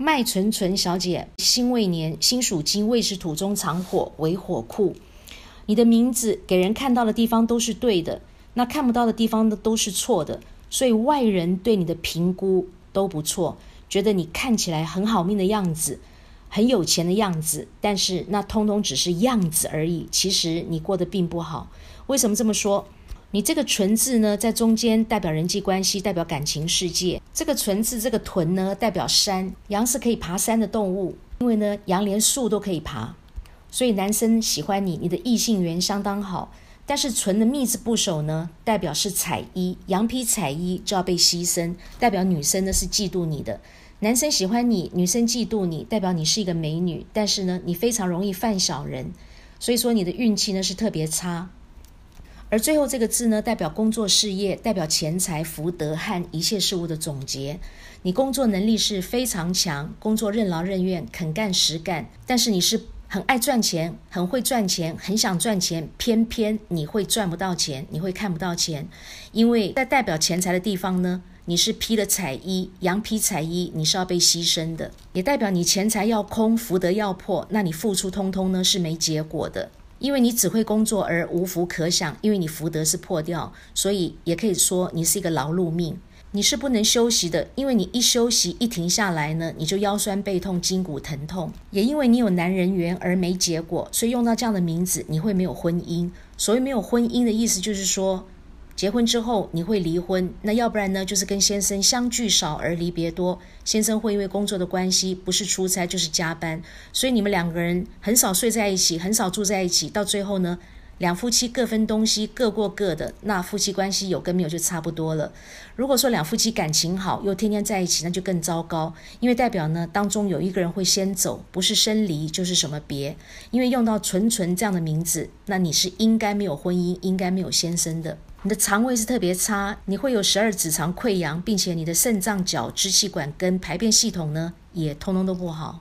麦纯纯小姐，辛未年，辛属金，未是土中藏火，为火库。你的名字给人看到的地方都是对的，那看不到的地方的都是错的，所以外人对你的评估都不错，觉得你看起来很好命的样子，很有钱的样子，但是那通通只是样子而已，其实你过得并不好。为什么这么说？你这个“纯”字呢，在中间代表人际关系，代表感情世界。这个“纯”字，这个“屯”呢，代表山。羊是可以爬山的动物，因为呢，羊连树都可以爬，所以男生喜欢你，你的异性缘相当好。但是“纯”的“密”字部首呢，代表是彩衣，羊皮彩衣就要被牺牲，代表女生呢是嫉妒你的。男生喜欢你，女生嫉妒你，代表你是一个美女，但是呢，你非常容易犯小人，所以说你的运气呢是特别差。而最后这个字呢，代表工作事业，代表钱财福德和一切事物的总结。你工作能力是非常强，工作任劳任怨，肯干实干。但是你是很爱赚钱，很会赚钱，很想赚钱，偏偏你会赚不到钱，你会看不到钱，因为在代表钱财的地方呢，你是披了彩衣，羊皮彩衣，你是要被牺牲的，也代表你钱财要空，福德要破，那你付出通通呢是没结果的。因为你只会工作而无福可享，因为你福德是破掉，所以也可以说你是一个劳碌命，你是不能休息的。因为你一休息一停下来呢，你就腰酸背痛、筋骨疼痛。也因为你有男人缘而没结果，所以用到这样的名字，你会没有婚姻。所谓没有婚姻的意思，就是说。结婚之后你会离婚，那要不然呢？就是跟先生相聚少而离别多。先生会因为工作的关系，不是出差就是加班，所以你们两个人很少睡在一起，很少住在一起。到最后呢，两夫妻各分东西，各过各的，那夫妻关系有跟没有就差不多了。如果说两夫妻感情好，又天天在一起，那就更糟糕，因为代表呢当中有一个人会先走，不是生离就是什么别。因为用到“纯纯”这样的名字，那你是应该没有婚姻，应该没有先生的。你的肠胃是特别差，你会有十二指肠溃疡，并且你的肾脏、角、支气管跟排便系统呢，也通通都不好。